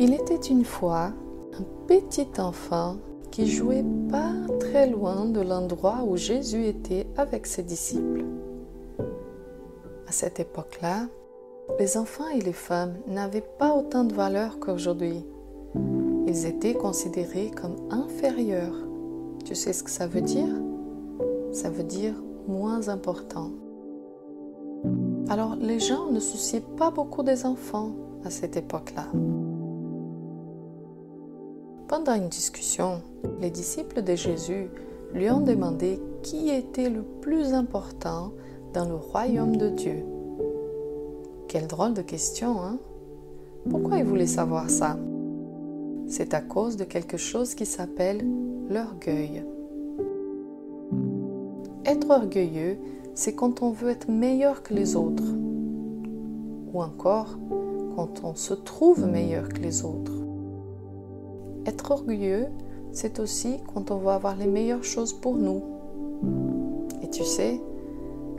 Il était une fois un petit enfant qui jouait pas très loin de l'endroit où Jésus était avec ses disciples. À cette époque-là, les enfants et les femmes n'avaient pas autant de valeur qu'aujourd'hui. Ils étaient considérés comme inférieurs. Tu sais ce que ça veut dire? Ça veut dire moins important. Alors les gens ne souciaient pas beaucoup des enfants à cette époque-là. Pendant une discussion, les disciples de Jésus lui ont demandé qui était le plus important dans le royaume de Dieu. Quelle drôle de question, hein? Pourquoi ils voulaient savoir ça? C'est à cause de quelque chose qui s'appelle l'orgueil. Être orgueilleux, c'est quand on veut être meilleur que les autres. Ou encore, quand on se trouve meilleur que les autres. Être orgueilleux, c'est aussi quand on veut avoir les meilleures choses pour nous. Et tu sais,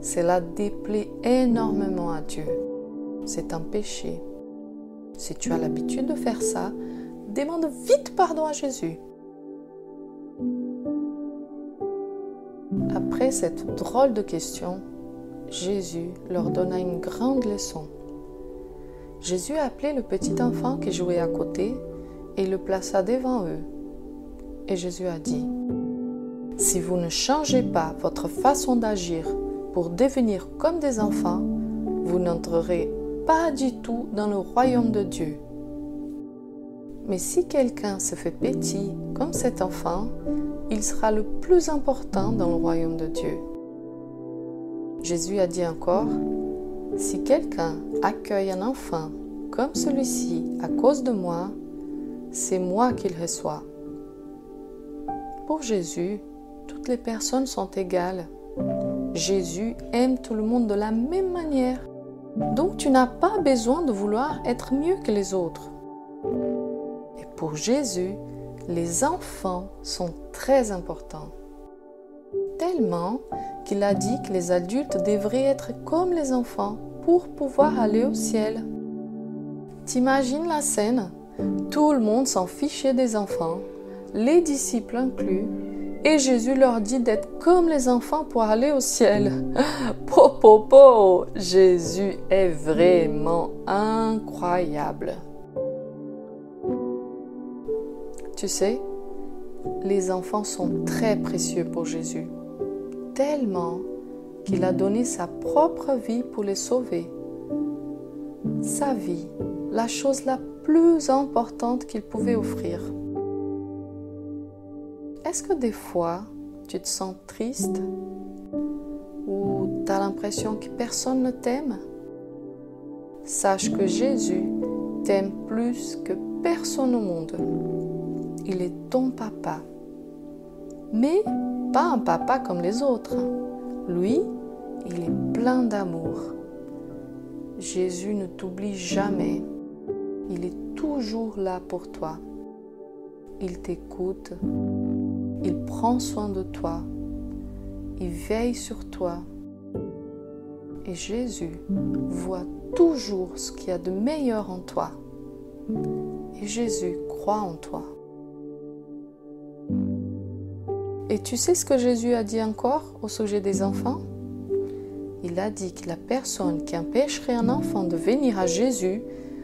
cela déplaît énormément à Dieu. C'est un péché. Si tu as l'habitude de faire ça, demande vite pardon à Jésus. Après cette drôle de question, Jésus leur donna une grande leçon. Jésus a appelé le petit enfant qui jouait à côté et le plaça devant eux. Et Jésus a dit, Si vous ne changez pas votre façon d'agir pour devenir comme des enfants, vous n'entrerez pas du tout dans le royaume de Dieu. Mais si quelqu'un se fait petit comme cet enfant, il sera le plus important dans le royaume de Dieu. Jésus a dit encore, si quelqu'un accueille un enfant comme celui-ci à cause de moi, c'est moi qu'il reçoit. Pour Jésus, toutes les personnes sont égales. Jésus aime tout le monde de la même manière. Donc tu n'as pas besoin de vouloir être mieux que les autres. Et pour Jésus, les enfants sont très importants. Tellement qu'il a dit que les adultes devraient être comme les enfants pour pouvoir aller au ciel. T'imagines la scène? Tout le monde s'en fichait des enfants, les disciples inclus, et Jésus leur dit d'être comme les enfants pour aller au ciel. Po, po, po Jésus est vraiment incroyable. Tu sais, les enfants sont très précieux pour Jésus, tellement qu'il a donné sa propre vie pour les sauver. Sa vie, la chose la plus importante qu'il pouvait offrir. Est-ce que des fois, tu te sens triste ou tu as l'impression que personne ne t'aime? Sache que Jésus t'aime plus que personne au monde. Il est ton papa. Mais pas un papa comme les autres. Lui, il est plein d'amour. Jésus ne t'oublie jamais. Il est toujours là pour toi. Il t'écoute. Il prend soin de toi. Il veille sur toi. Et Jésus voit toujours ce qu'il y a de meilleur en toi. Et Jésus croit en toi. Et tu sais ce que Jésus a dit encore au sujet des enfants? Il a dit que la personne qui empêcherait un enfant de venir à Jésus,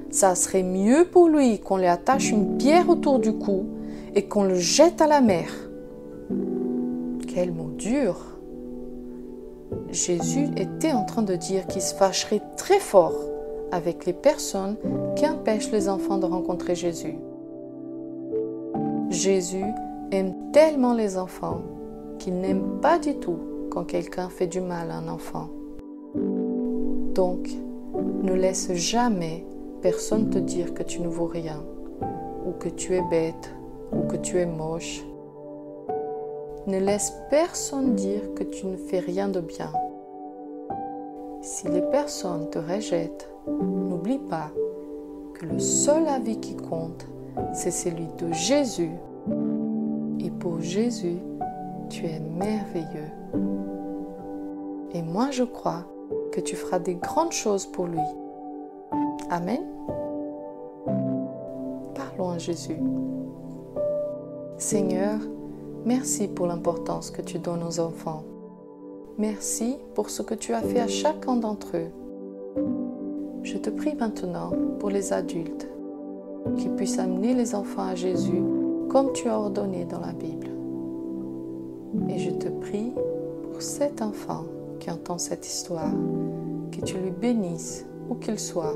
ça serait mieux pour lui qu'on lui attache une pierre autour du cou et qu'on le jette à la mer. Quel mot dur Jésus était en train de dire qu'il se fâcherait très fort avec les personnes qui empêchent les enfants de rencontrer Jésus. Jésus aime tellement les enfants qu'il n'aime pas du tout quand quelqu'un fait du mal à un enfant. Donc, ne laisse jamais personne te dire que tu ne vaux rien, ou que tu es bête, ou que tu es moche. Ne laisse personne dire que tu ne fais rien de bien. Si les personnes te rejettent, n'oublie pas que le seul avis qui compte, c'est celui de Jésus et pour Jésus, tu es merveilleux. Et moi, je crois que tu feras des grandes choses pour lui. Amen. Parlons à Jésus. Seigneur, merci pour l'importance que tu donnes aux enfants. Merci pour ce que tu as fait à chacun d'entre eux. Je te prie maintenant pour les adultes, qui puissent amener les enfants à Jésus comme tu as ordonné dans la Bible. Et je te prie pour cet enfant qui entend cette histoire, que tu lui bénisses où qu'il soit.